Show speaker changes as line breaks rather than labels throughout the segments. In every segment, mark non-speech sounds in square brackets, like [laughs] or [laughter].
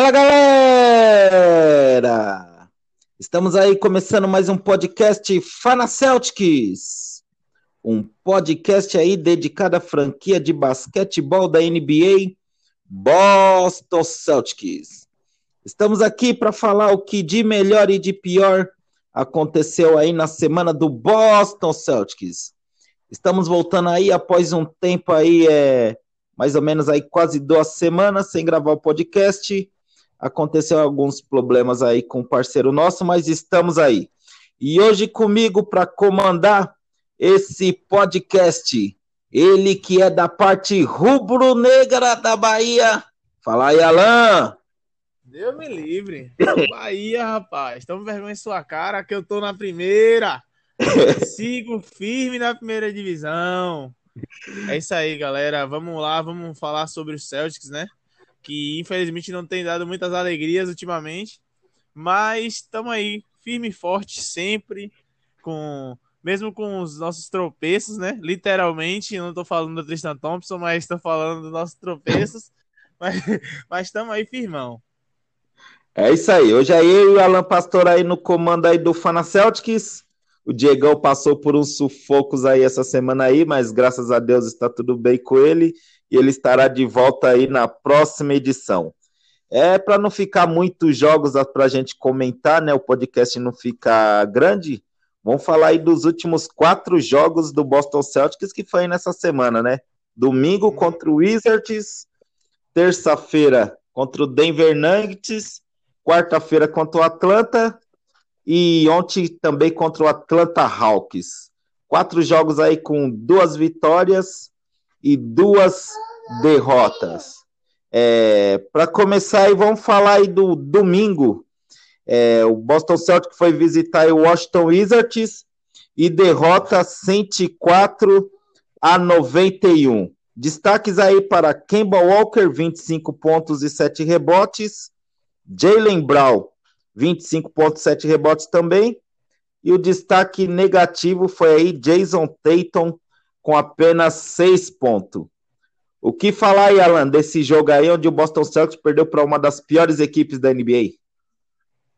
Fala galera! Estamos aí começando mais um podcast Fana Celtics, um podcast aí dedicado à franquia de basquetebol da NBA Boston Celtics. Estamos aqui para falar o que de melhor e de pior aconteceu aí na semana do Boston Celtics. Estamos voltando aí após um tempo aí, é, mais ou menos aí quase duas semanas sem gravar o podcast aconteceu alguns problemas aí com um parceiro nosso, mas estamos aí. E hoje comigo para comandar esse podcast, ele que é da parte rubro-negra da Bahia. Fala aí, Alain.
Deus me livre. [laughs] Bahia, rapaz. Toma vergonha em sua cara que eu tô na primeira. [laughs] Sigo firme na primeira divisão. É isso aí, galera. Vamos lá, vamos falar sobre os Celtics, né? Que infelizmente não tem dado muitas alegrias ultimamente, mas estamos aí firme e forte sempre, com mesmo com os nossos tropeços, né? Literalmente, não estou falando do Tristan Thompson, mas estou falando dos nossos tropeços, [laughs] mas estamos aí firmão.
É isso aí. Hoje eu e o Alan Pastor aí no comando aí do Fana Celtics. O Diegão passou por uns sufocos aí essa semana aí, mas graças a Deus está tudo bem com ele e ele estará de volta aí na próxima edição. É para não ficar muitos jogos para a gente comentar, né? O podcast não fica grande. Vamos falar aí dos últimos quatro jogos do Boston Celtics que foi nessa semana, né? Domingo uhum. contra o Wizards, terça-feira contra o Denver Nuggets, quarta-feira contra o Atlanta e ontem também contra o Atlanta Hawks. Quatro jogos aí com duas vitórias e duas derrotas. É, Para começar, vamos falar aí do domingo. É, o Boston Celtics foi visitar o Washington Wizards e derrota 104 a 91. Destaques aí para Kemba Walker, 25 pontos e 7 rebotes. Jalen Brown, 25 pontos e 7 rebotes também. E o destaque negativo foi aí Jason Tatum, com apenas seis pontos. O que falar aí, Alan, desse jogo aí onde o Boston Celtics perdeu para uma das piores equipes da NBA?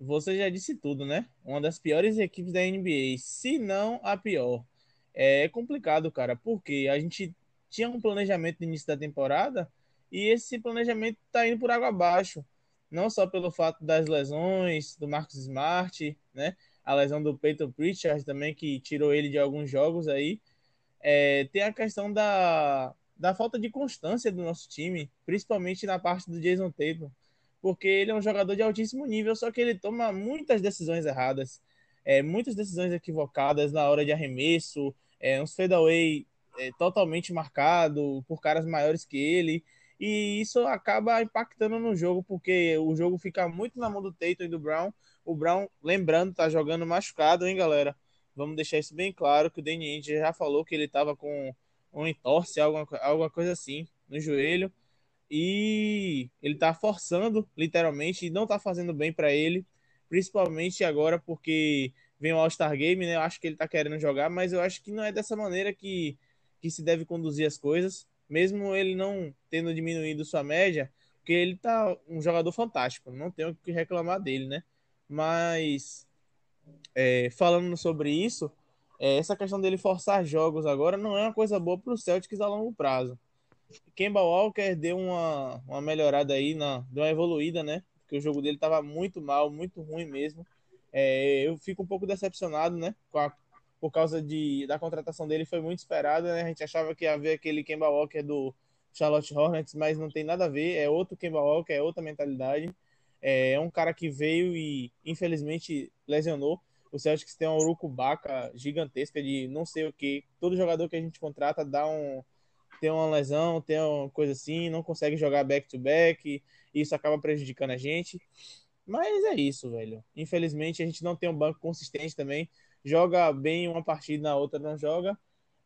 Você já disse tudo, né? Uma das piores equipes da NBA, se não a pior. É complicado, cara, porque a gente tinha um planejamento no início da temporada e esse planejamento tá indo por água abaixo. Não só pelo fato das lesões do Marcos Smart, né? A lesão do Peyton Pritchard também, que tirou ele de alguns jogos aí é, tem a questão da, da falta de constância do nosso time, principalmente na parte do Jason Tatum, porque ele é um jogador de altíssimo nível, só que ele toma muitas decisões erradas, é, muitas decisões equivocadas na hora de arremesso, é, uns fadeaway é, totalmente marcado por caras maiores que ele, e isso acaba impactando no jogo, porque o jogo fica muito na mão do Tatum e do Brown. O Brown, lembrando, tá jogando machucado, hein, galera? Vamos deixar isso bem claro que o Danny Ainge já falou que ele estava com um entorse, alguma, alguma coisa assim, no joelho. E ele está forçando, literalmente, e não está fazendo bem para ele, principalmente agora porque vem o All-Star Game, né? Eu acho que ele está querendo jogar, mas eu acho que não é dessa maneira que, que se deve conduzir as coisas, mesmo ele não tendo diminuído sua média, porque ele tá um jogador fantástico, não tenho o que reclamar dele, né? Mas é, falando sobre isso, é, essa questão dele forçar jogos agora não é uma coisa boa para o Celtics a longo prazo. Kemba Walker deu uma, uma melhorada aí, na, deu uma evoluída, né? Porque o jogo dele estava muito mal, muito ruim mesmo. É, eu fico um pouco decepcionado, né? A, por causa de, da contratação dele, foi muito esperada, né? A gente achava que ia haver aquele Kemba Walker do Charlotte Hornets, mas não tem nada a ver. É outro Kemba Walker, é outra mentalidade. É, é um cara que veio e, infelizmente, lesionou. O Celtics tem uma urucubaca gigantesca de não sei o que. Todo jogador que a gente contrata dá um tem uma lesão, tem uma coisa assim, não consegue jogar back to back, isso acaba prejudicando a gente. Mas é isso, velho. Infelizmente a gente não tem um banco consistente também. Joga bem uma partida, na outra não joga.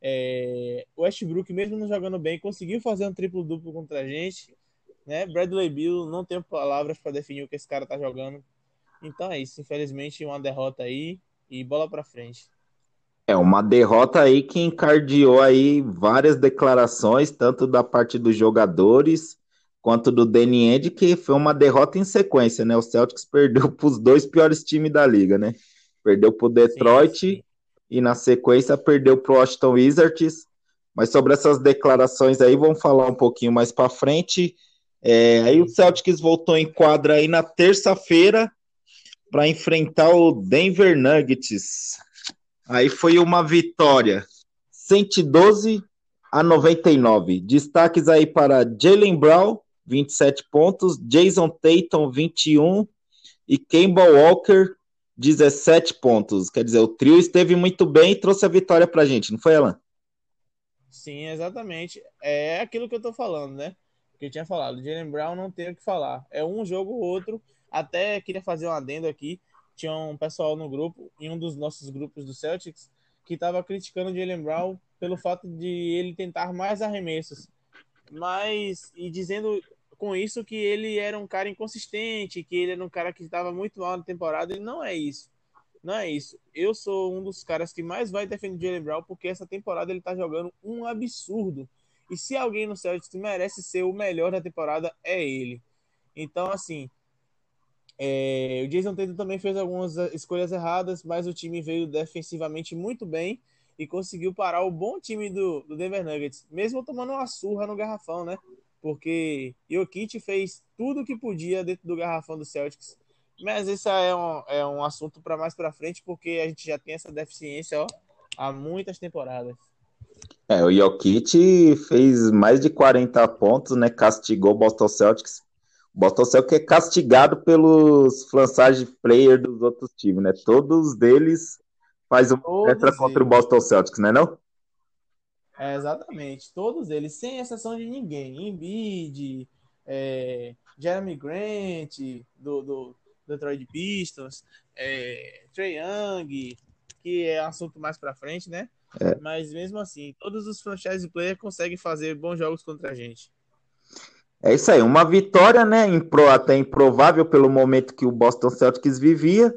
É... O Westbrook, mesmo não jogando bem, conseguiu fazer um triplo duplo contra a gente. Né? Bradley Bill, não tenho palavras para definir o que esse cara tá jogando. Então é isso, infelizmente uma derrota aí e bola para frente.
É uma derrota aí que encardeou aí várias declarações, tanto da parte dos jogadores quanto do Danny End, que foi uma derrota em sequência, né? O Celtics [laughs] perdeu para os dois piores times da liga, né? Perdeu para o Detroit sim, sim. e na sequência perdeu para o Washington Wizards. Mas sobre essas declarações aí, vamos falar um pouquinho mais para frente. É, aí o Celtics voltou em quadra aí na terça-feira para enfrentar o Denver Nuggets. Aí foi uma vitória 112 a 99. Destaques aí para Jalen Brown, 27 pontos, Jason Tatum, 21 e Kemba Walker, 17 pontos. Quer dizer, o trio esteve muito bem e trouxe a vitória para a gente, não foi, Alan?
Sim, exatamente. É aquilo que eu tô falando, né? Que eu tinha falado. Jalen Brown não tem o que falar. É um jogo ou outro. Até queria fazer um adendo aqui. Tinha um pessoal no grupo, em um dos nossos grupos do Celtics, que estava criticando o Jalen Brown pelo fato de ele tentar mais arremessos. Mas, e dizendo com isso que ele era um cara inconsistente, que ele era um cara que estava muito mal na temporada, ele não é isso. Não é isso. Eu sou um dos caras que mais vai defender o Jalen Brown, porque essa temporada ele tá jogando um absurdo. E se alguém no Celtics merece ser o melhor da temporada, é ele. Então, assim, é, o Jason Tatum também fez algumas escolhas erradas, mas o time veio defensivamente muito bem e conseguiu parar o bom time do, do Denver Nuggets, mesmo tomando uma surra no garrafão, né? Porque Jokic fez tudo o que podia dentro do garrafão do Celtics. Mas isso é um, é um assunto para mais para frente, porque a gente já tem essa deficiência ó, há muitas temporadas.
É, o Jokic fez mais de 40 pontos, né? Castigou o Boston Celtics. Boston Celtics é castigado pelos franchise player dos outros times, né? Todos deles faz uma entra contra o Boston Celtics, né não?
É, exatamente, todos eles, sem exceção de ninguém. Embiid, é, Jeremy Grant, do, do Detroit Pistons, é, Trey Young, que é assunto mais para frente, né? É. Mas mesmo assim, todos os franchise players conseguem fazer bons jogos contra a gente.
É isso aí, uma vitória, né? Impro, até improvável pelo momento que o Boston Celtics vivia.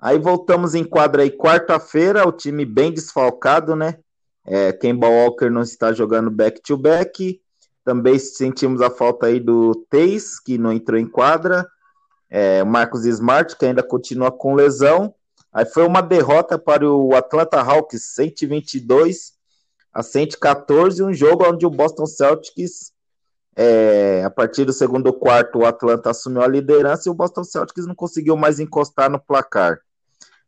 Aí voltamos em quadra aí quarta-feira, o time bem desfalcado, né? É, Kemba Walker não está jogando back-to-back. Também sentimos a falta aí do Teis, que não entrou em quadra. É, Marcos Smart, que ainda continua com lesão. Aí foi uma derrota para o Atlanta Hawks, 122 a 114, um jogo onde o Boston Celtics, é, a partir do segundo quarto, o Atlanta assumiu a liderança e o Boston Celtics não conseguiu mais encostar no placar.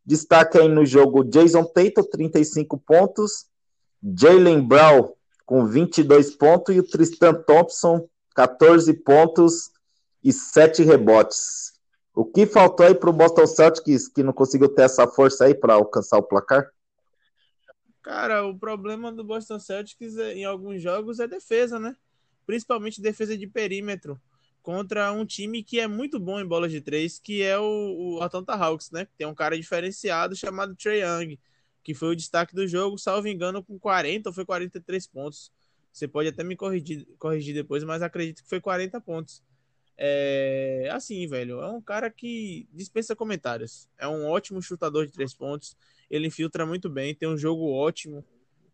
Destaque aí no jogo Jason Tatum, 35 pontos, Jalen Brown com 22 pontos e o Tristan Thompson, 14 pontos e 7 rebotes. O que faltou aí para o Boston Celtics que não conseguiu ter essa força aí para alcançar o placar?
Cara, o problema do Boston Celtics é, em alguns jogos é defesa, né? Principalmente defesa de perímetro contra um time que é muito bom em bolas de três, que é o, o Atlanta Hawks, né? Tem um cara diferenciado chamado Trey Young, que foi o destaque do jogo, salvo engano, com 40 ou foi 43 pontos. Você pode até me corrigir, corrigir depois, mas acredito que foi 40 pontos. É assim, velho. É um cara que dispensa comentários. É um ótimo chutador de três pontos. Ele infiltra muito bem, tem um jogo ótimo,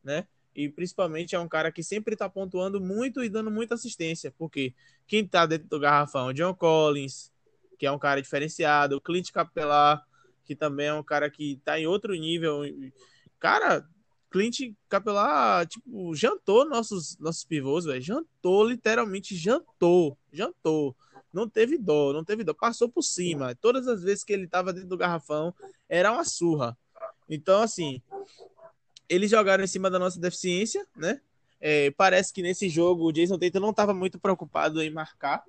né? E principalmente é um cara que sempre tá pontuando muito e dando muita assistência. Porque quem tá dentro do garrafão? John Collins, que é um cara diferenciado, Clint Capelar, que também é um cara que tá em outro nível. Cara, Clint Capelar, tipo, jantou nossos, nossos pivôs, velho. Jantou, literalmente jantou. Jantou não teve dó, não teve dó, passou por cima. Todas as vezes que ele estava dentro do garrafão, era uma surra. Então, assim, eles jogaram em cima da nossa deficiência, né? É, parece que nesse jogo o Jason Tatum não estava muito preocupado em marcar,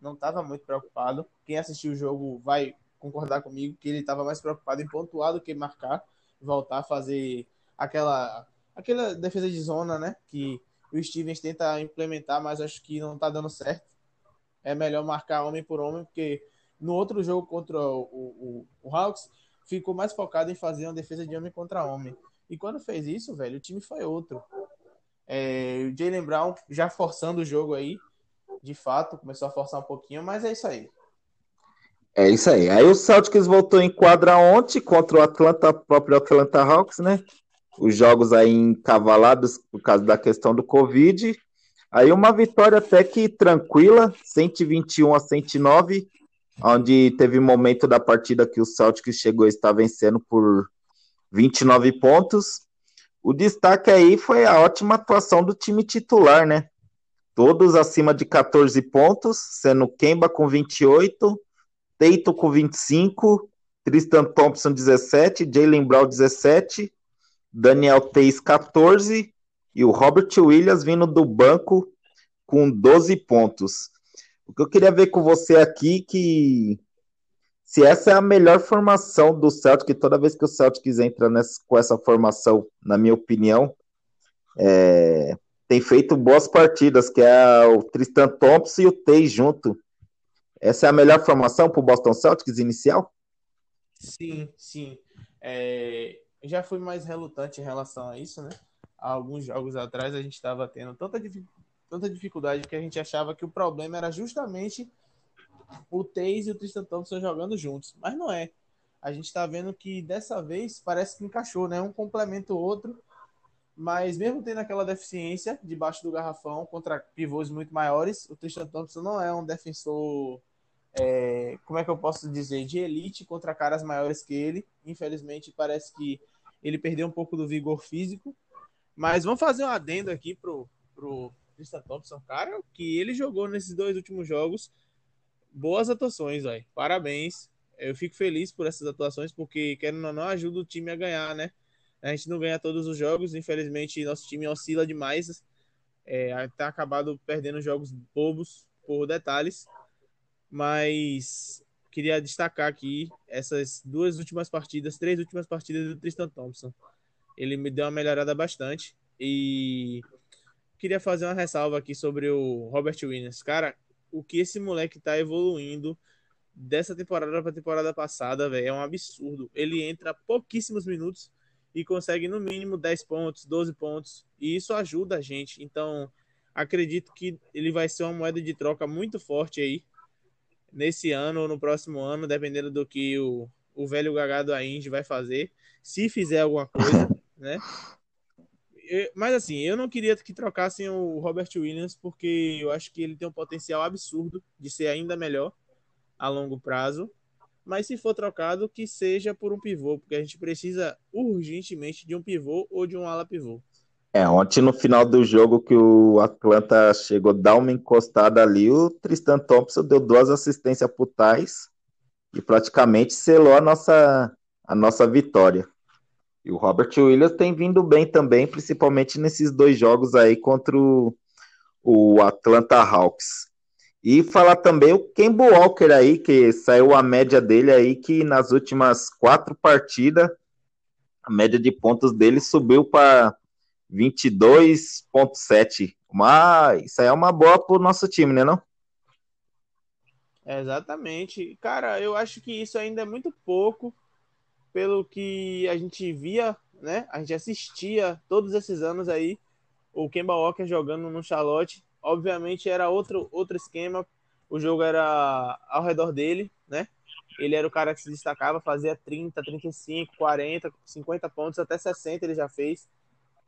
não estava muito preocupado. Quem assistiu o jogo vai concordar comigo que ele estava mais preocupado em pontuar do que marcar, voltar a fazer aquela aquela defesa de zona, né? Que o Stevens tenta implementar, mas acho que não está dando certo é melhor marcar homem por homem, porque no outro jogo contra o, o, o Hawks, ficou mais focado em fazer uma defesa de homem contra homem. E quando fez isso, velho, o time foi outro. É, o Jalen Brown já forçando o jogo aí, de fato, começou a forçar um pouquinho, mas é isso aí.
É isso aí. Aí o Celtics voltou em quadra ontem contra o Atlanta, próprio Atlanta Hawks, né? Os jogos aí encavalados por causa da questão do Covid. Aí uma vitória até que tranquila, 121 a 109, onde teve momento da partida que o Celtics chegou a estar vencendo por 29 pontos. O destaque aí foi a ótima atuação do time titular, né? Todos acima de 14 pontos, sendo Kemba com 28, Teito com 25, Tristan Thompson 17, Jalen Brown 17, Daniel Teis 14 e o Robert Williams vindo do banco com 12 pontos. O que eu queria ver com você aqui que se essa é a melhor formação do Celtic, toda vez que o Celtics entra nessa, com essa formação, na minha opinião, é, tem feito boas partidas, que é o Tristan Thompson e o Teis junto. Essa é a melhor formação para o Boston Celtics inicial?
Sim, sim. É, já fui mais relutante em relação a isso, né? Há alguns jogos atrás a gente estava tendo tanta, tanta dificuldade que a gente achava que o problema era justamente o Teis e o Tristan Thompson jogando juntos. Mas não é. A gente está vendo que dessa vez parece que encaixou, né? Um complementa o outro. Mas mesmo tendo aquela deficiência debaixo do garrafão contra pivôs muito maiores, o Tristan Thompson não é um defensor é, como é que eu posso dizer, de elite contra caras maiores que ele. Infelizmente, parece que ele perdeu um pouco do vigor físico. Mas vamos fazer um adendo aqui pro, pro Tristan Thompson, cara, que ele jogou nesses dois últimos jogos. Boas atuações, velho. Parabéns. Eu fico feliz por essas atuações, porque querendo ou não, ajuda o time a ganhar, né? A gente não ganha todos os jogos, infelizmente nosso time oscila demais. É, tá acabado perdendo jogos bobos por detalhes mas queria destacar aqui essas duas últimas partidas, três últimas partidas do Tristan Thompson. Ele me deu uma melhorada bastante e queria fazer uma ressalva aqui sobre o Robert Williams. Cara, o que esse moleque tá evoluindo dessa temporada para temporada passada, velho, é um absurdo. Ele entra pouquíssimos minutos e consegue no mínimo 10 pontos, 12 pontos, e isso ajuda a gente. Então, acredito que ele vai ser uma moeda de troca muito forte aí nesse ano ou no próximo ano, dependendo do que o, o velho gagado a Indy vai fazer, se fizer alguma coisa, [laughs] né? Mas assim, eu não queria que trocassem o Robert Williams, porque eu acho que ele tem um potencial absurdo de ser ainda melhor a longo prazo. Mas se for trocado, que seja por um pivô, porque a gente precisa urgentemente de um pivô ou de um ala pivô.
É, ontem no final do jogo que o Atlanta chegou a dar uma encostada ali, o Tristan Thompson deu duas assistências pro Tais e praticamente selou a nossa, a nossa vitória. E o Robert Williams tem vindo bem também, principalmente nesses dois jogos aí contra o, o Atlanta Hawks. E falar também o Kemba Walker aí, que saiu a média dele aí, que nas últimas quatro partidas, a média de pontos dele subiu para 22,7. Mas isso aí é uma boa pro nosso time, né, não?
Exatamente. Cara, eu acho que isso ainda é muito pouco pelo que a gente via, né? A gente assistia todos esses anos aí o Kemba Walker jogando no Charlotte. Obviamente era outro, outro esquema, o jogo era ao redor dele, né? Ele era o cara que se destacava, fazia 30, 35, 40, 50 pontos, até 60 ele já fez.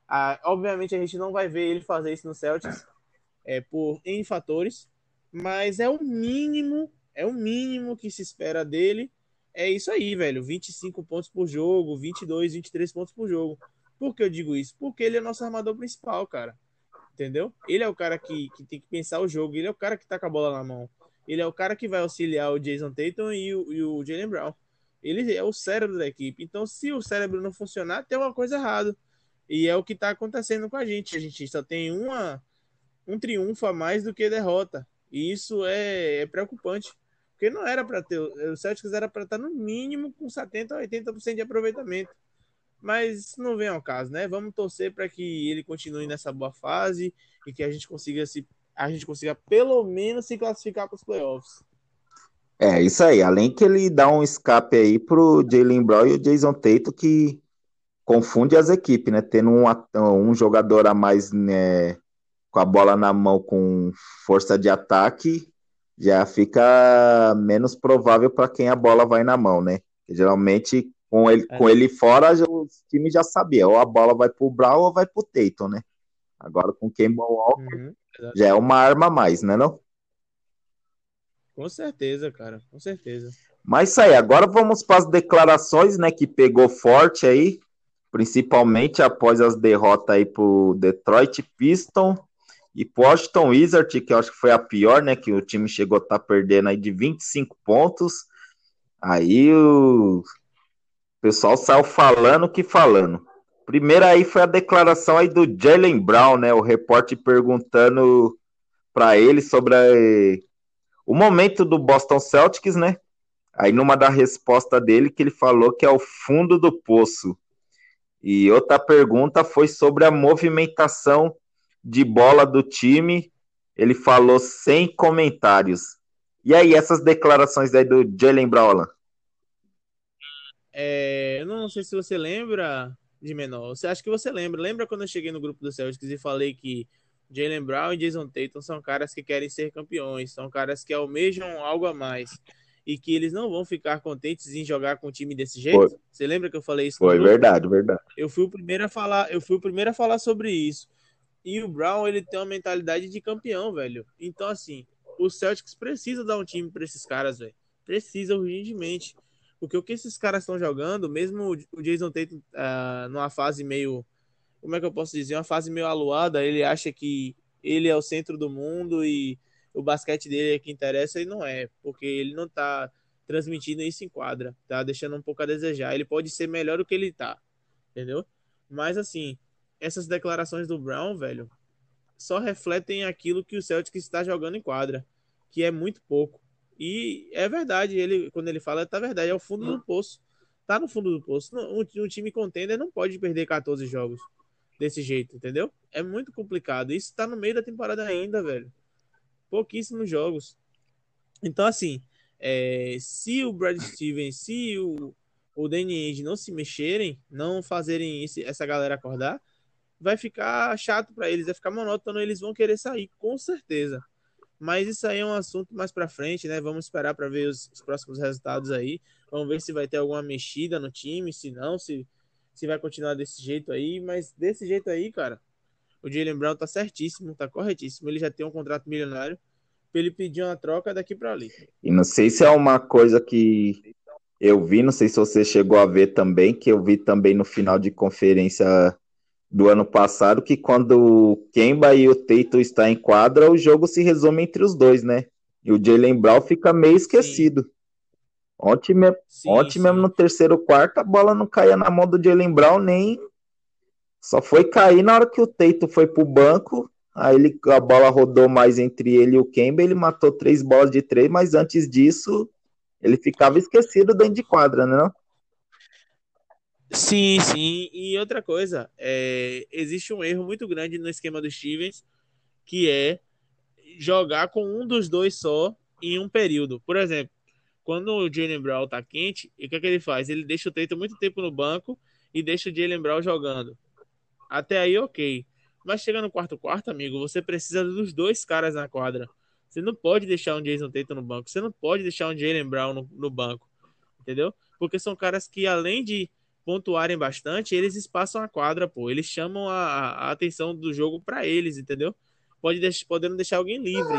Ah, obviamente a gente não vai ver ele fazer isso no Celtics é, por N fatores, mas é o mínimo, é o mínimo que se espera dele. É isso aí, velho. 25 pontos por jogo, 22, 23 pontos por jogo. Por que eu digo isso? Porque ele é nosso armador principal, cara. Entendeu? Ele é o cara que, que tem que pensar o jogo, ele é o cara que tá com a bola na mão. Ele é o cara que vai auxiliar o Jason Tatum e o, e o Jalen Brown. Ele é o cérebro da equipe. Então, se o cérebro não funcionar, tem uma coisa errada. E é o que está acontecendo com a gente. A gente só tem uma, um triunfo a mais do que derrota. E isso é, é preocupante. Porque não era para ter. O Celtics era para estar no mínimo com 70% a 80% de aproveitamento. Mas não vem ao caso, né? Vamos torcer para que ele continue nessa boa fase e que a gente consiga se a gente consiga pelo menos se classificar para os playoffs.
É, isso aí. Além que ele dá um escape aí pro Jalen Brown e o Jason Tatum, que confunde as equipes, né? Tendo um, um jogador a mais né, com a bola na mão com força de ataque, já fica menos provável para quem a bola vai na mão, né? Geralmente, com ele, é. com ele fora, o time já sabia, ou a bola vai pro Brown ou vai pro Tatum, né? Agora com Kemba Walker, uhum. já é uma arma a mais, né não?
Com certeza, cara, com certeza.
Mas isso aí, agora vamos para as declarações, né, que pegou forte aí, principalmente após as derrotas aí pro Detroit Pistons e Washington Wizards, que eu acho que foi a pior, né, que o time chegou a estar tá perdendo aí de 25 pontos. Aí o pessoal saiu falando que falando. Primeiro aí foi a declaração aí do Jalen Brown, né, o repórter perguntando para ele sobre a, o momento do Boston Celtics, né? Aí numa da resposta dele que ele falou que é o fundo do poço. E outra pergunta foi sobre a movimentação de bola do time. Ele falou sem comentários. E aí, essas declarações aí do Jalen Brown?
É, eu não sei se você lembra de menor. Você acha que você lembra? Lembra quando eu cheguei no grupo do Celtics e falei que Jalen Brown e Jason Tatum são caras que querem ser campeões, são caras que almejam algo a mais e que eles não vão ficar contentes em jogar com um time desse jeito. Foi. Você lembra que eu falei isso?
Foi verdade, verdade.
Eu fui o primeiro a falar, eu fui o primeiro a falar sobre isso. E o Brown, ele tem uma mentalidade de campeão, velho. Então assim, o Celtics precisa dar um time para esses caras, velho. Precisa urgentemente. Porque o que esses caras estão jogando, mesmo o Jason Tatum uh, numa fase meio como é que eu posso dizer, uma fase meio aluada, ele acha que ele é o centro do mundo e o basquete dele é que interessa e não é, porque ele não tá transmitindo isso em quadra, tá deixando um pouco a desejar. Ele pode ser melhor do que ele tá, entendeu? Mas assim, essas declarações do Brown, velho, só refletem aquilo que o Celtic está jogando em quadra, que é muito pouco. E é verdade, ele quando ele fala, tá verdade, é o fundo do poço. Tá no fundo do poço. Um, um time contender não pode perder 14 jogos desse jeito, entendeu? É muito complicado. Isso tá no meio da temporada ainda, velho pouquíssimos jogos. Então, assim, é, se o Brad Stevens, se o, o Danny Ainge não se mexerem, não fazerem essa galera acordar, vai ficar chato para eles, vai ficar monótono, eles vão querer sair, com certeza. Mas isso aí é um assunto mais para frente, né? Vamos esperar para ver os, os, próximos resultados aí. Vamos ver se vai ter alguma mexida no time, se não, se, se vai continuar desse jeito aí. Mas desse jeito aí, cara, o Jalen Brown tá certíssimo, tá corretíssimo. Ele já tem um contrato milionário para ele pedir uma troca daqui para ali.
E não sei se é uma coisa que eu vi, não sei se você chegou a ver também, que eu vi também no final de conferência do ano passado, que quando o Kemba e o Teito estão em quadra, o jogo se resume entre os dois, né? E o Jalen Brown fica meio esquecido. Sim. Ontem, me... sim, Ontem sim. mesmo no terceiro quarto, a bola não caía na mão do Jalen Brown nem só foi cair na hora que o Teito foi pro banco. Aí ele, a bola rodou mais entre ele e o Kemba. Ele matou três bolas de três, mas antes disso, ele ficava esquecido dentro de quadra, né? Não?
Sim, sim. E outra coisa, é, existe um erro muito grande no esquema do Stevens, que é jogar com um dos dois só em um período. Por exemplo, quando o Jalen Brown tá quente, o que, é que ele faz? Ele deixa o Teito muito tempo no banco e deixa o Jalen Brown jogando. Até aí, ok. Mas chega no quarto quarto, amigo, você precisa dos dois caras na quadra. Você não pode deixar um Jason Tatum no banco. Você não pode deixar um Jalen Brown no, no banco. Entendeu? Porque são caras que, além de pontuarem bastante, eles espaçam a quadra, pô. Eles chamam a, a atenção do jogo para eles, entendeu? Pode deixar, podendo deixar alguém livre.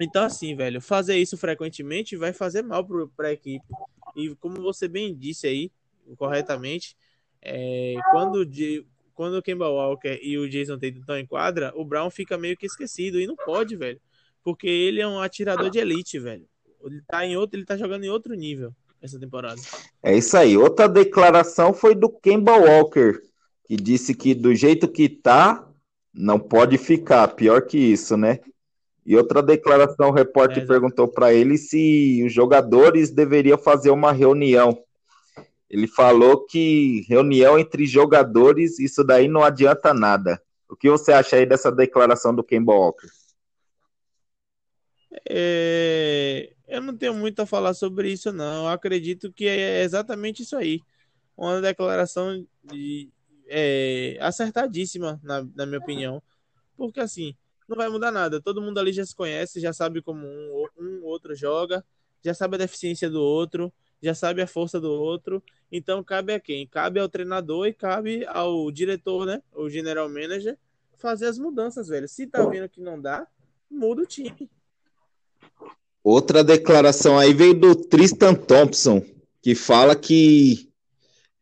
Então, assim, velho, fazer isso frequentemente vai fazer mal para a equipe. E como você bem disse aí, corretamente, é, quando, quando o Kemba Walker e o Jason Tatum estão em quadra, o Brown fica meio que esquecido. E não pode, velho. Porque ele é um atirador de elite, velho. Ele tá, em outro, ele tá jogando em outro nível essa temporada.
É isso aí. Outra declaração foi do Kemba Walker, que disse que do jeito que tá, não pode ficar. Pior que isso, né? E outra declaração, o repórter é, perguntou para ele se os jogadores deveriam fazer uma reunião ele falou que reunião entre jogadores, isso daí não adianta nada. O que você acha aí dessa declaração do Kemba Walker?
É... Eu não tenho muito a falar sobre isso, não. Eu acredito que é exatamente isso aí. Uma declaração de, é, acertadíssima, na, na minha opinião. Porque assim, não vai mudar nada. Todo mundo ali já se conhece, já sabe como um, um outro joga, já sabe a deficiência do outro já sabe a força do outro. Então cabe a quem? Cabe ao treinador e cabe ao diretor, né? O general manager, fazer as mudanças, velho. Se tá vendo que não dá, muda o time.
Outra declaração aí veio do Tristan Thompson, que fala que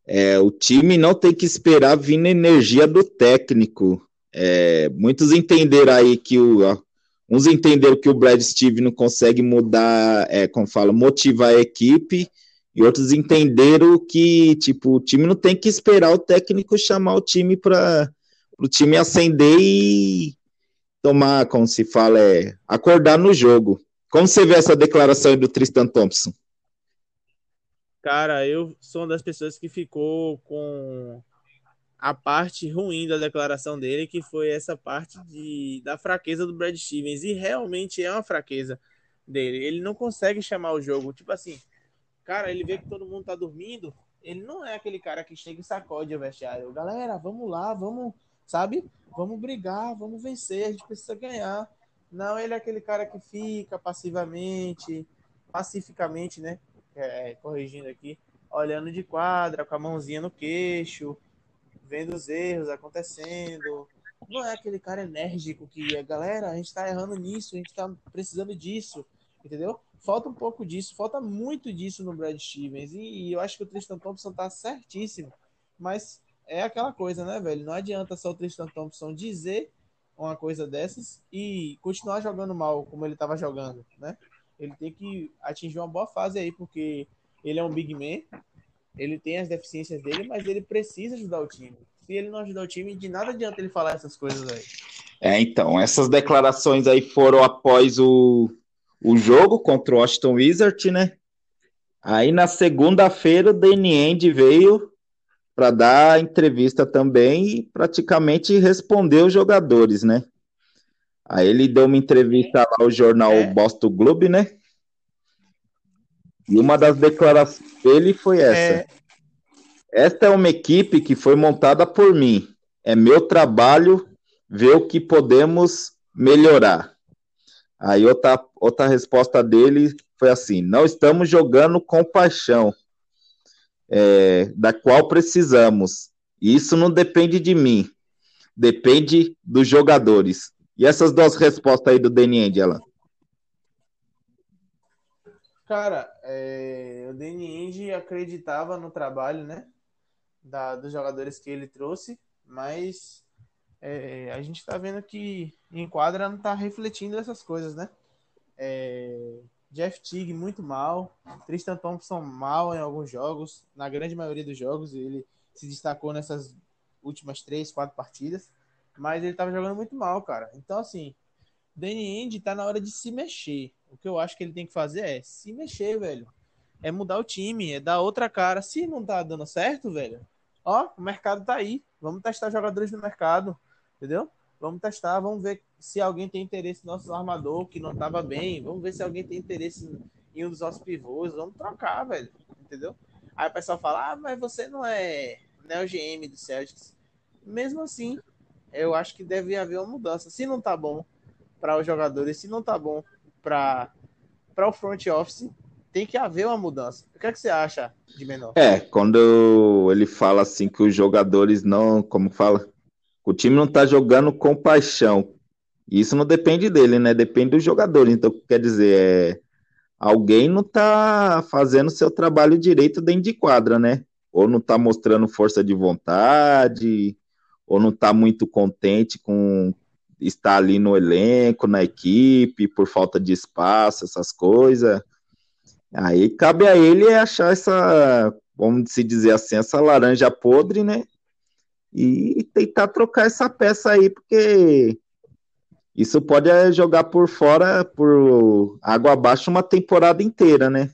é, o time não tem que esperar vir na energia do técnico. É, muitos entenderam aí que o. Uns entenderam que o Brad Steve não consegue mudar, é, como fala, motivar a equipe, e outros entenderam que, tipo, o time não tem que esperar o técnico chamar o time para o time acender e tomar, como se fala, é, acordar no jogo. Como você vê essa declaração do Tristan Thompson?
Cara, eu sou uma das pessoas que ficou com a parte ruim da declaração dele, que foi essa parte de, da fraqueza do Brad Stevens. E realmente é uma fraqueza dele. Ele não consegue chamar o jogo. Tipo assim, cara, ele vê que todo mundo tá dormindo. Ele não é aquele cara que chega e sacode o vestiário. Galera, vamos lá, vamos, sabe? Vamos brigar, vamos vencer, a gente precisa ganhar. Não, ele é aquele cara que fica passivamente, pacificamente, né? É, corrigindo aqui, olhando de quadra, com a mãozinha no queixo, vendo os erros acontecendo. Não é aquele cara enérgico que, galera, a gente tá errando nisso, a gente tá precisando disso, entendeu? Falta um pouco disso, falta muito disso no Brad Stevens. E, e eu acho que o Tristan Thompson tá certíssimo. Mas é aquela coisa, né, velho? Não adianta só o Tristan Thompson dizer uma coisa dessas e continuar jogando mal como ele estava jogando, né? Ele tem que atingir uma boa fase aí, porque ele é um big man, ele tem as deficiências dele, mas ele precisa ajudar o time. Se ele não ajudar o time, de nada adianta ele falar essas coisas aí.
É, então, essas declarações aí foram após o, o jogo contra o Washington Wizard, né? Aí na segunda-feira o Danny End veio para dar entrevista também e praticamente responder os jogadores, né? Aí ele deu uma entrevista lá ao jornal é. Boston Globe, né? E uma das declarações dele foi essa. É. Esta é uma equipe que foi montada por mim. É meu trabalho ver o que podemos melhorar. Aí outra, outra resposta dele foi assim: não estamos jogando com paixão é, da qual precisamos. E isso não depende de mim, depende dos jogadores. E essas duas respostas aí do End, Alan?
Cara, é, o Danny End acreditava no trabalho, né? Da, dos jogadores que ele trouxe, mas é, a gente tá vendo que em quadra não tá refletindo essas coisas, né? É, Jeff Teague muito mal, Tristan Thompson mal em alguns jogos, na grande maioria dos jogos ele se destacou nessas últimas três, quatro partidas, mas ele estava jogando muito mal, cara. Então assim, Danny Indy tá na hora de se mexer. O que eu acho que ele tem que fazer é se mexer, velho. É mudar o time, é dar outra cara. Se não tá dando certo, velho, ó, o mercado tá aí. Vamos testar jogadores no mercado, entendeu? Vamos testar, vamos ver se alguém tem interesse no nosso armador que não estava bem. Vamos ver se alguém tem interesse em um dos nossos pivôs. Vamos trocar, velho. Entendeu? Aí o pessoal fala, ah, mas você não é, não é o GM do Celtics. Mesmo assim, eu acho que deve haver uma mudança. Se não tá bom para os jogadores, se não tá bom para o front office, tem que haver uma mudança. O que, é que você acha de menor?
É, quando ele fala assim que os jogadores não, como fala, o time não está jogando com paixão. Isso não depende dele, né? Depende do jogador. Então, quer dizer, é, alguém não está fazendo seu trabalho direito dentro de quadra, né? Ou não está mostrando força de vontade, ou não está muito contente com estar ali no elenco, na equipe, por falta de espaço, essas coisas. Aí cabe a ele achar essa, vamos se dizer assim, essa laranja podre, né? e tentar trocar essa peça aí, porque isso pode é, jogar por fora, por água abaixo, uma temporada inteira, né?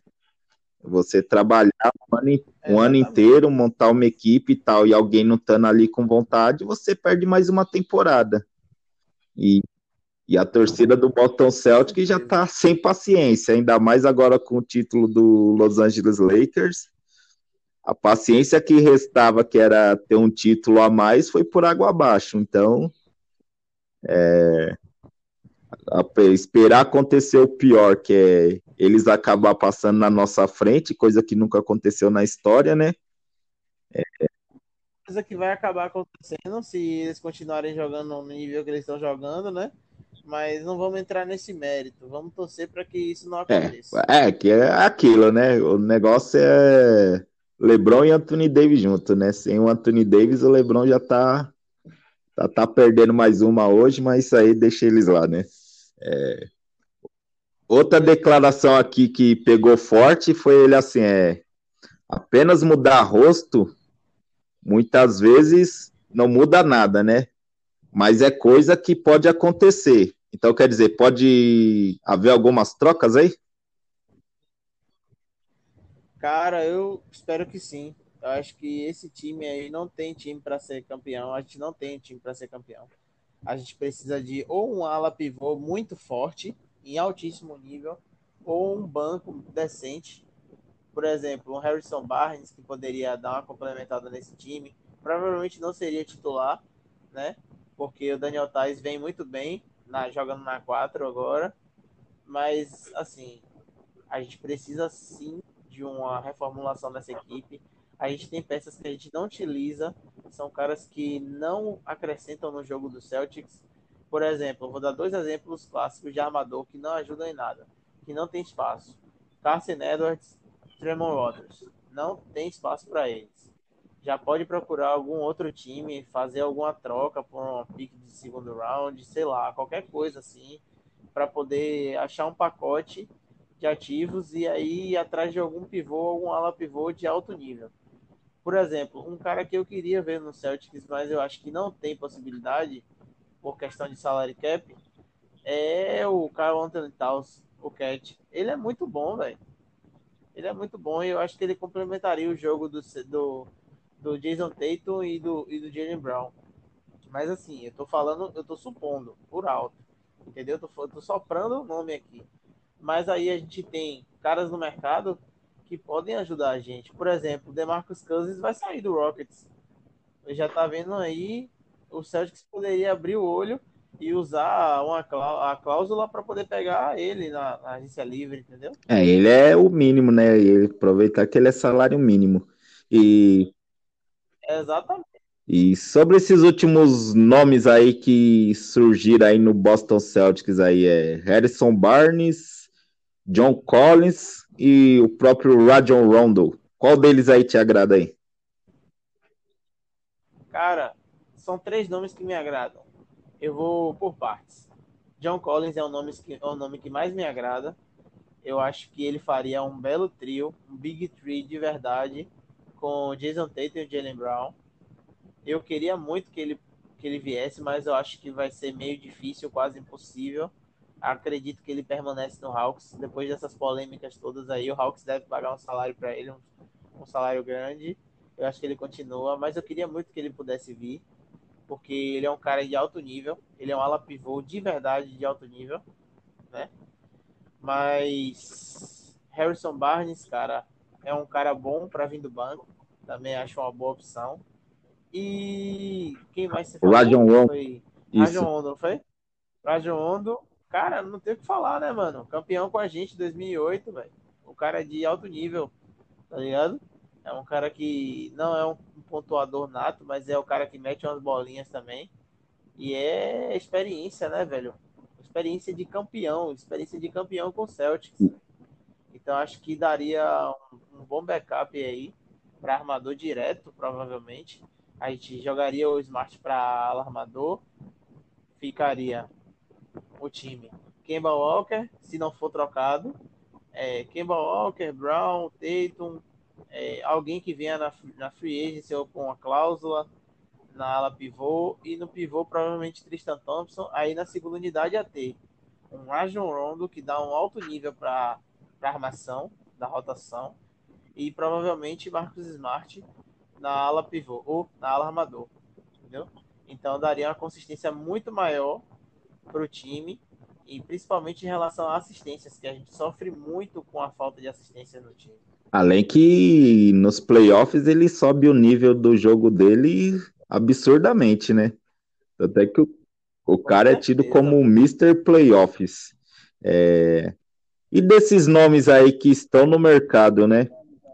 Você trabalhar um ano, um ano inteiro, montar uma equipe e tal, e alguém não estando ali com vontade, você perde mais uma temporada. E, e a torcida do Boston Celtic já tá sem paciência, ainda mais agora com o título do Los Angeles Lakers a paciência que restava, que era ter um título a mais, foi por água abaixo. Então, é, esperar acontecer o pior, que é eles acabar passando na nossa frente, coisa que nunca aconteceu na história, né? É,
coisa que vai acabar acontecendo se eles continuarem jogando no nível que eles estão jogando, né? Mas não vamos entrar nesse mérito. Vamos torcer para que isso não aconteça.
É, é, que é aquilo, né? O negócio é LeBron e Anthony Davis junto, né? Sem o Anthony Davis, o LeBron já tá, tá, tá perdendo mais uma hoje, mas isso aí deixa eles lá, né? É... Outra declaração aqui que pegou forte foi ele assim: é apenas mudar rosto, muitas vezes não muda nada, né? Mas é coisa que pode acontecer. Então, quer dizer, pode haver algumas trocas aí?
Cara, eu espero que sim. Eu acho que esse time aí não tem time para ser campeão. A gente não tem time para ser campeão. A gente precisa de ou um ala pivô muito forte, em altíssimo nível, ou um banco decente. Por exemplo, um Harrison Barnes, que poderia dar uma complementada nesse time. Provavelmente não seria titular, né? Porque o Daniel Tais vem muito bem na, jogando na 4 agora. Mas, assim, a gente precisa sim de uma reformulação dessa equipe. A gente tem peças que a gente não utiliza, são caras que não acrescentam no jogo do Celtics. Por exemplo, vou dar dois exemplos clássicos de armador que não ajudam em nada, que não tem espaço. Carson Edwards, Tremont Waters. Não tem espaço para eles. Já pode procurar algum outro time, fazer alguma troca por um pick de segundo round, sei lá, qualquer coisa assim, para poder achar um pacote de ativos e aí atrás de algum pivô, algum ala pivô de alto nível. Por exemplo, um cara que eu queria ver no Celtics, mas eu acho que não tem possibilidade por questão de salary cap, é o Kyle Anthony Towns, o Cat. Ele é muito bom, velho. Ele é muito bom e eu acho que ele complementaria o jogo do, do, do Jason Tatum e do, e do Jalen Brown. Mas assim, eu tô falando, eu tô supondo, por alto. Entendeu? Eu tô, eu tô soprando o nome aqui mas aí a gente tem caras no mercado que podem ajudar a gente. Por exemplo, o DeMarcus Cousins vai sair do Rockets. Já tá vendo aí, o Celtics poderia abrir o olho e usar uma a cláusula para poder pegar ele na, na, agência livre, entendeu?
É, ele é o mínimo, né? E aproveitar que ele é salário mínimo. E
Exatamente.
E sobre esses últimos nomes aí que surgiram aí no Boston Celtics aí é Harrison Barnes, John Collins e o próprio Rajon Rondo. Qual deles aí te agrada aí?
Cara, são três nomes que me agradam. Eu vou por partes. John Collins é o nome que, é o nome que mais me agrada. Eu acho que ele faria um belo trio, um big three de verdade, com Jason Tatum e Jalen Brown. Eu queria muito que ele, que ele viesse, mas eu acho que vai ser meio difícil, quase impossível acredito que ele permanece no Hawks. Depois dessas polêmicas todas aí, o Hawks deve pagar um salário para ele, um, um, salário grande. Eu acho que ele continua, mas eu queria muito que ele pudesse vir, porque ele é um cara de alto nível, ele é um ala pivô de verdade de alto nível, né? Mas Harrison Barnes, cara, é um cara bom para vir do banco, também acho uma boa opção. E quem mais
se falou? Rajon Rondo.
Rajon Rondo, não foi? Rajon Rondo Cara, não tem o que falar, né, mano? Campeão com a gente em 2008, velho. O cara de alto nível, tá ligado? É um cara que não é um pontuador nato, mas é o cara que mete umas bolinhas também. E é experiência, né, velho? Experiência de campeão, experiência de campeão com o Celtics. Então acho que daria um, um bom backup aí para armador direto, provavelmente. A gente jogaria o Smart para armador, ficaria o time. Kemba Walker, se não for trocado, é, Kemba Walker, Brown, Tatum, é, alguém que venha na, na free agency ou com a cláusula na ala pivô e no pivô provavelmente Tristan Thompson. Aí na segunda unidade a ter um Rajon Rondo que dá um alto nível para armação da rotação e provavelmente Marcos Smart na ala pivô ou na ala armador, entendeu? Então daria uma consistência muito maior para o time e principalmente em relação a assistências, que a gente sofre muito com a falta de assistência no time.
Além que nos playoffs ele sobe o nível do jogo dele absurdamente, né? Até que o, o cara é tido como o Mr. Playoffs. É... E desses nomes aí que estão no mercado, né?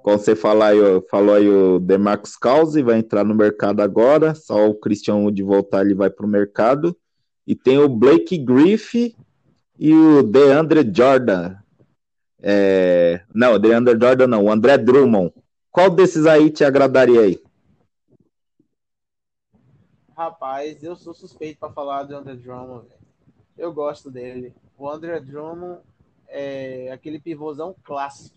como você falou aí, falou aí o Demarcus Cousins vai entrar no mercado agora, só o Christian Wood voltar ele vai para o mercado. E tem o Blake Griffin e o DeAndre Jordan. É... Não, DeAndre Jordan não, o André Drummond. Qual desses aí te agradaria aí?
Rapaz, eu sou suspeito para falar do André Drummond. Eu gosto dele. O André Drummond é aquele pivôzão clássico.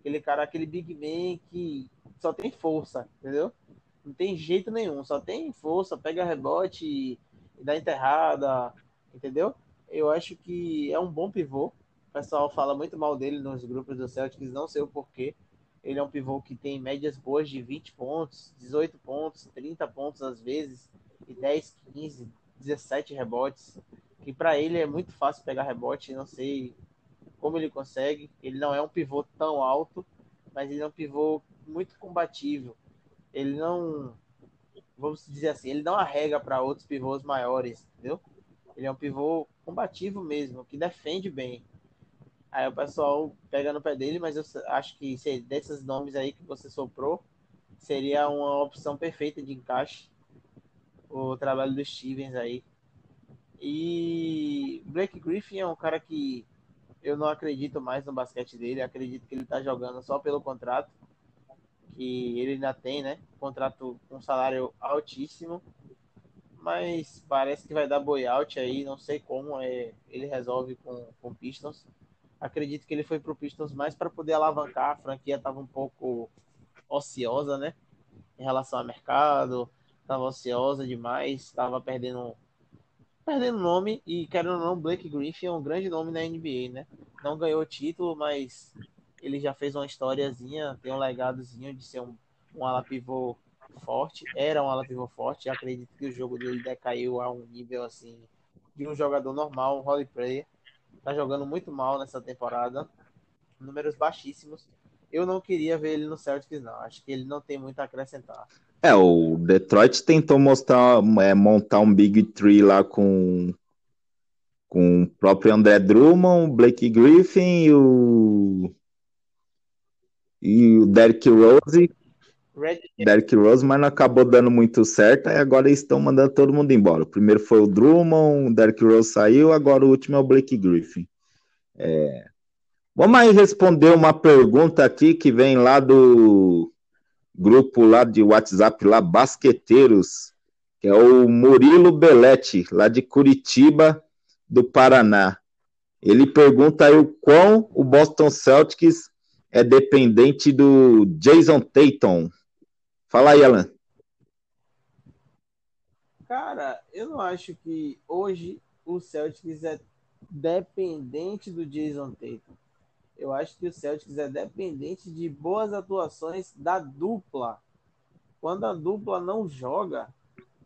Aquele cara, aquele big man que só tem força, entendeu? Não tem jeito nenhum, só tem força, pega rebote dá enterrada, entendeu? Eu acho que é um bom pivô. O pessoal fala muito mal dele nos grupos do Celtics, não sei o porquê. Ele é um pivô que tem médias boas de 20 pontos, 18 pontos, 30 pontos às vezes, e 10, 15, 17 rebotes. Que para ele é muito fácil pegar rebote, não sei como ele consegue. Ele não é um pivô tão alto, mas ele é um pivô muito combativo. Ele não, vamos dizer assim, ele não arrega para outros pivôs maiores, entendeu? Ele é um pivô combativo mesmo, que defende bem. Aí o pessoal pega no pé dele, mas eu acho que se, desses nomes aí que você soprou, seria uma opção perfeita de encaixe. O trabalho do Stevens aí. E Blake Griffin é um cara que eu não acredito mais no basquete dele. Acredito que ele está jogando só pelo contrato que ele ainda tem, né? Contrato com um salário altíssimo, mas parece que vai dar boyout aí. Não sei como é, ele resolve com o Pistons acredito que ele foi para o Pistons mais para poder alavancar. A franquia estava um pouco ociosa, né? Em relação ao mercado, estava ociosa demais, estava perdendo perdendo nome e querendo ou não, Blake Griffin é um grande nome na NBA, né? Não ganhou título, mas ele já fez uma historiazinha, tem um legadozinho de ser um, um ala pivô forte, era um ala pivô forte, acredito que o jogo dele decaiu a um nível assim de um jogador normal, um role player tá jogando muito mal nessa temporada, números baixíssimos. Eu não queria ver ele no Celtics, não. Acho que ele não tem muito a acrescentar.
É, o Detroit tentou mostrar, é, montar um Big Tree lá com, com o próprio André Drummond, Blake Griffin e o, e o Derrick Rose. Red... Derrick Rose, mas não acabou dando muito certo, e agora eles estão mandando todo mundo embora. O primeiro foi o Drummond, o Derrick Rose saiu, agora o último é o Blake Griffin. É... Vamos aí responder uma pergunta aqui que vem lá do grupo lá de WhatsApp, lá, Basqueteiros, que é o Murilo Belletti, lá de Curitiba, do Paraná. Ele pergunta aí o quão o Boston Celtics é dependente do Jason Tatum. Fala aí, Alan.
Cara, eu não acho que hoje o Celtics é dependente do Jason Tatum. Eu acho que o Celtics é dependente de boas atuações da dupla. Quando a dupla não joga,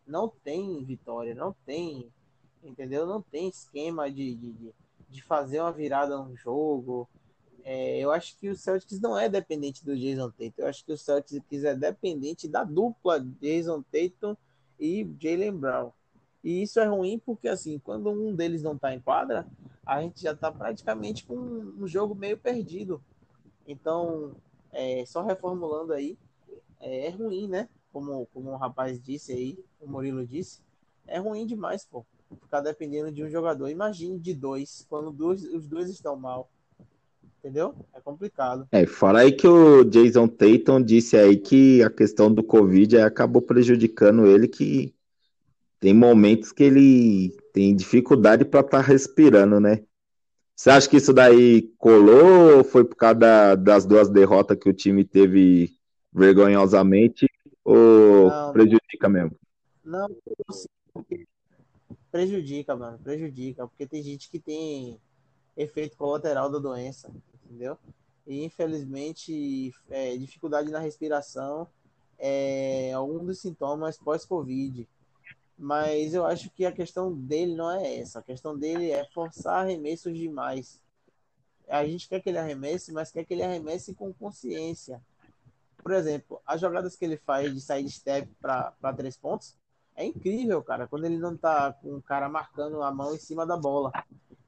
não tem vitória, não tem, entendeu? Não tem esquema de, de, de fazer uma virada no jogo, é, eu acho que o Celtics não é dependente do Jason Tatum. Eu acho que o Celtics é dependente da dupla Jason Tatum e Jalen Brown. E isso é ruim porque, assim, quando um deles não está em quadra, a gente já está praticamente com um jogo meio perdido. Então, é, só reformulando aí, é, é, ruim, né? Como, como o rapaz disse aí, o Murilo disse, é ruim demais, pô. Ficar dependendo de um jogador. Imagine de dois, quando dois, os dois estão mal entendeu? É complicado.
É, fora aí que o Jason Tatum disse aí que a questão do Covid acabou prejudicando ele, que tem momentos que ele tem dificuldade para estar tá respirando, né? Você acha que isso daí colou ou foi por causa da, das duas derrotas que o time teve vergonhosamente ou não, prejudica mesmo?
Não, prejudica, mano, prejudica, porque tem gente que tem efeito colateral da doença entendeu? E infelizmente, é, dificuldade na respiração é um dos sintomas pós-Covid. Mas eu acho que a questão dele não é essa. A questão dele é forçar arremessos demais. A gente quer que ele arremesse, mas quer que ele arremesse com consciência. Por exemplo, as jogadas que ele faz de sair de step para três pontos é incrível, cara. Quando ele não tá com o cara marcando a mão em cima da bola.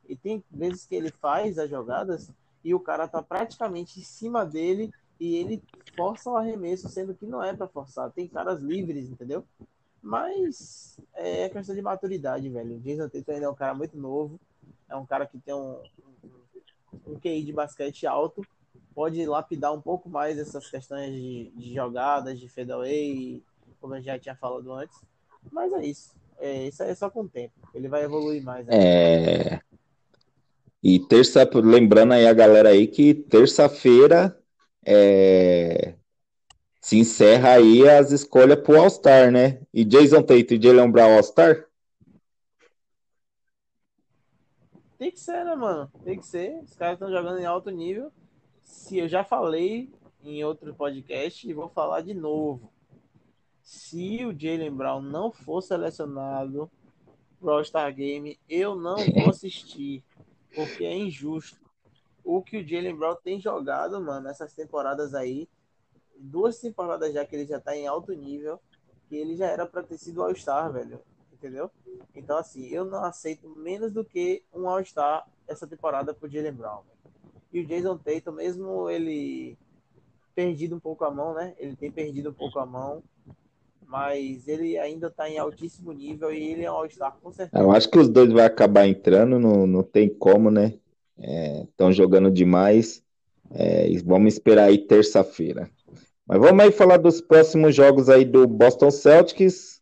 E tem vezes que ele faz as jogadas e o cara tá praticamente em cima dele e ele forçam o arremesso, sendo que não é para forçar. Tem caras livres, entendeu? Mas é questão de maturidade, velho. O Jason ainda é um cara muito novo. É um cara que tem um, um, QI de basquete alto. Pode lapidar um pouco mais essas questões de, de jogadas, de fadeaway, como gente já tinha falado antes. Mas é isso. É, isso é só com o tempo. Ele vai evoluir mais.
Né? É. E terça, lembrando aí a galera aí que terça-feira é, se encerra aí as escolhas pro All-Star, né? E Jason Tate e Jalen Brown All-Star?
Tem que ser, né, mano? Tem que ser. Os caras estão jogando em alto nível. Se eu já falei em outro podcast e vou falar de novo. Se o Jalen Brown não for selecionado pro All-Star Game, eu não vou assistir. Porque é injusto. O que o Jalen Brown tem jogado, mano, nessas temporadas aí, duas temporadas já que ele já tá em alto nível, que ele já era para ter sido All-Star, velho. Entendeu? Então, assim, eu não aceito menos do que um All-Star essa temporada pro Jalen Brown. E o Jason Tatum, mesmo ele perdido um pouco a mão, né? Ele tem perdido um pouco a mão, mas ele ainda tá em altíssimo nível e ele é um All-Star com certeza.
Eu acho que os dois vão acabar entrando, não, não tem como, né? Estão é, jogando demais. É, vamos esperar aí terça-feira. Mas vamos aí falar dos próximos jogos aí do Boston Celtics.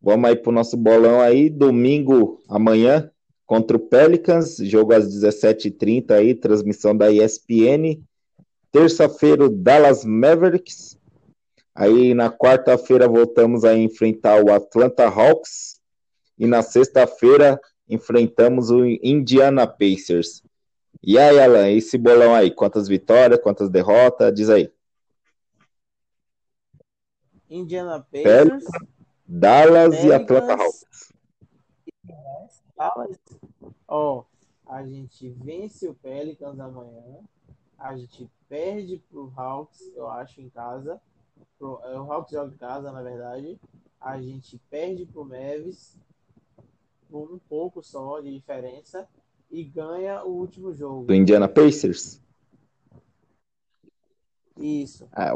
Vamos aí para o nosso bolão aí, domingo amanhã contra o Pelicans, jogo às 17h30 aí, transmissão da ESPN. Terça-feira, Dallas Mavericks. Aí na quarta-feira voltamos a enfrentar o Atlanta Hawks. E na sexta-feira enfrentamos o Indiana Pacers. E aí, Alan, esse bolão aí, quantas vitórias, quantas derrotas? Diz aí.
Indiana Pacers,
Dallas e Atlanta Hawks.
Dallas. Ó, a gente vence o Pelicans amanhã. A gente perde pro Hawks, eu acho, em casa. Pro, é, o Hawks joga em casa, na verdade. A gente perde pro Mavis por um pouco só de diferença e ganha o último jogo.
Do Indiana Pacers?
Isso.
Ah,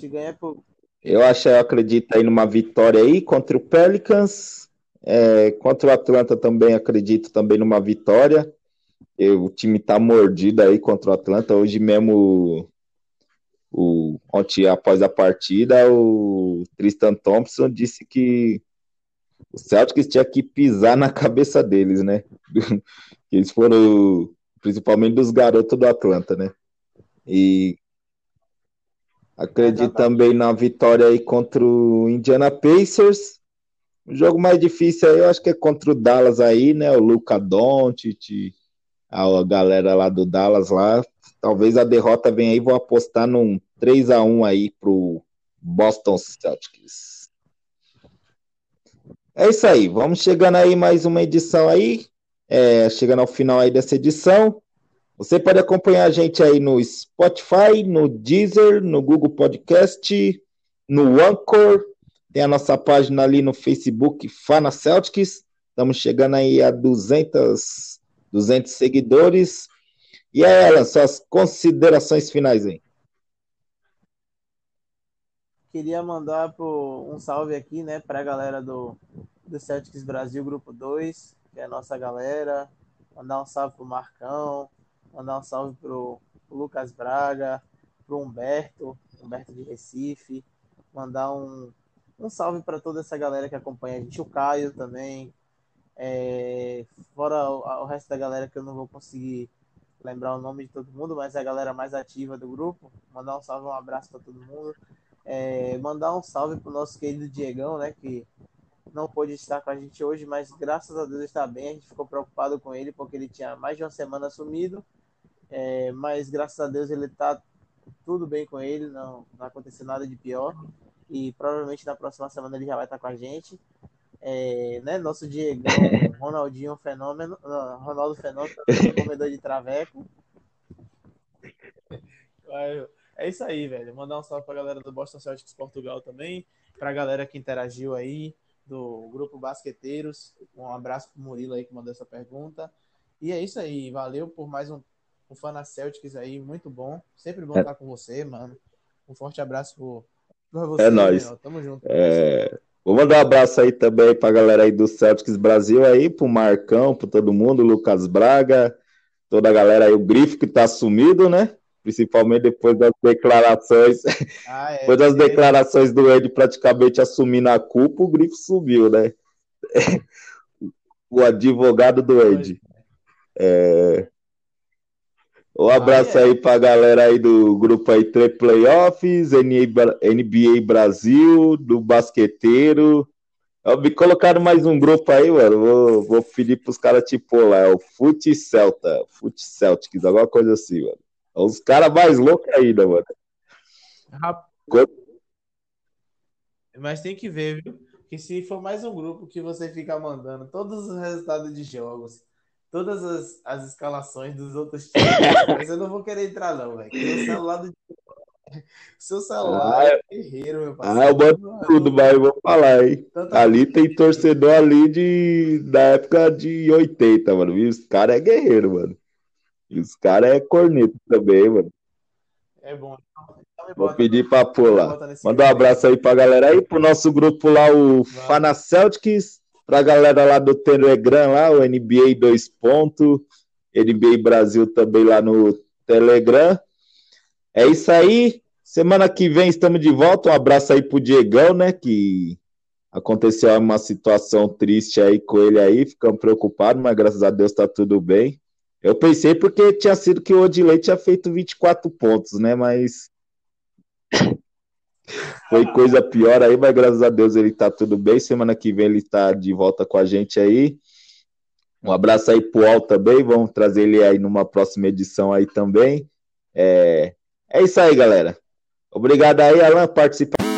gente ganha por.
Eu acho, eu acredito aí numa vitória aí contra o Pelicans. É, contra o Atlanta também acredito também numa vitória. Eu, o time tá mordido aí contra o Atlanta. Hoje mesmo, o, ontem após a partida, o Tristan Thompson disse que o Celtics tinha que pisar na [laughs] cabeça deles, né? Eles foram, principalmente dos garotos do Atlanta, né? E Acredito também na vitória aí contra o Indiana Pacers. O jogo mais difícil aí, eu acho que é contra o Dallas aí, né? O Luca Doncic, a galera lá do Dallas lá. Talvez a derrota venha aí, vou apostar num 3 a 1 aí pro Boston Celtics. É isso aí, vamos chegando aí mais uma edição aí, é, chegando ao final aí dessa edição. Você pode acompanhar a gente aí no Spotify, no Deezer, no Google Podcast, no Anchor. Tem a nossa página ali no Facebook, Fana Celtics. Estamos chegando aí a 200, 200 seguidores. E aí, Alan, suas considerações finais aí.
Queria mandar pro, um salve aqui, né, para a galera do, do Celtics Brasil Grupo 2, que é a nossa galera. Mandar um salve pro Marcão, Mandar um salve pro Lucas Braga, pro Humberto, Humberto de Recife. Mandar um, um salve para toda essa galera que acompanha a gente, o Caio também. É, fora o, o, resto da galera que eu não vou conseguir lembrar o nome de todo mundo, mas é a galera mais ativa do grupo. Mandar um salve, um abraço para todo mundo. É, mandar um salve pro nosso querido Diegão, né? Que não pôde estar com a gente hoje, mas graças a Deus está bem. A gente ficou preocupado com ele porque ele tinha mais de uma semana sumido é, mas graças a Deus ele tá tudo bem com ele, não, não aconteceu nada de pior. E provavelmente na próxima semana ele já vai estar com a gente. É, né, nosso Diego, Ronaldinho Fenômeno, Ronaldo Fenômeno, [laughs] comedor de traveco. É isso aí, velho. Mandar um salve pra galera do Boston Celtics Portugal também, pra galera que interagiu aí, do grupo Basqueteiros. Um abraço pro Murilo aí que mandou essa pergunta. E é isso aí. Valeu por mais um o Fana Celtics aí, muito bom. Sempre bom é. estar com você, mano. Um forte abraço
pra você. É nóis. Tamo junto. É... Vou mandar um abraço aí também pra galera aí do Celtics Brasil aí, pro Marcão, pro todo mundo, Lucas Braga, toda a galera aí, o Grifo que tá sumido, né? Principalmente depois das declarações. Ah, é, depois das é. declarações do Ed praticamente assumindo a culpa, o Grifo subiu, né? [laughs] o advogado do Ed. É... Um abraço ah, é. aí pra galera aí do grupo aí Tre Playoffs, NBA Brasil, do Basqueteiro. Me colocaram mais um grupo aí, mano. Vou, vou pedir pros caras tipo lá, é o Fute Celta, Fute Celtics, alguma coisa assim, mano. É os caras mais loucos ainda, mano.
Mas tem que ver, viu? Que se for mais um grupo que você fica mandando todos os resultados de jogos, todas as, as escalações dos outros times, [laughs] mas eu não vou querer entrar, não, velho. O celular do [laughs] seu celular ah, é guerreiro, meu
parceiro. Ah, eu boto tudo, mas eu vou falar, hein? Tanta ali tem torcedor ali de, da época de 80, mano. E os caras é guerreiro, mano. Os caras é corneto também, mano.
É bom.
Então Vou pedir pra pular. Manda um abraço aí pra galera aí, pro nosso grupo lá, o. Fana Celtics, pra galera lá do Telegram lá, o NBA 2 pontos, NBA Brasil também lá no Telegram. É isso aí. Semana que vem estamos de volta. Um abraço aí pro Diegão, né? Que aconteceu uma situação triste aí com ele aí, ficamos preocupados, mas graças a Deus tá tudo bem. Eu pensei porque tinha sido que o Odilei tinha feito 24 pontos, né? Mas [laughs] foi coisa pior aí, mas graças a Deus ele tá tudo bem. Semana que vem ele tá de volta com a gente aí. Um abraço aí pro Al também, vamos trazer ele aí numa próxima edição aí também. É, é isso aí, galera. Obrigado aí, Alan, participar.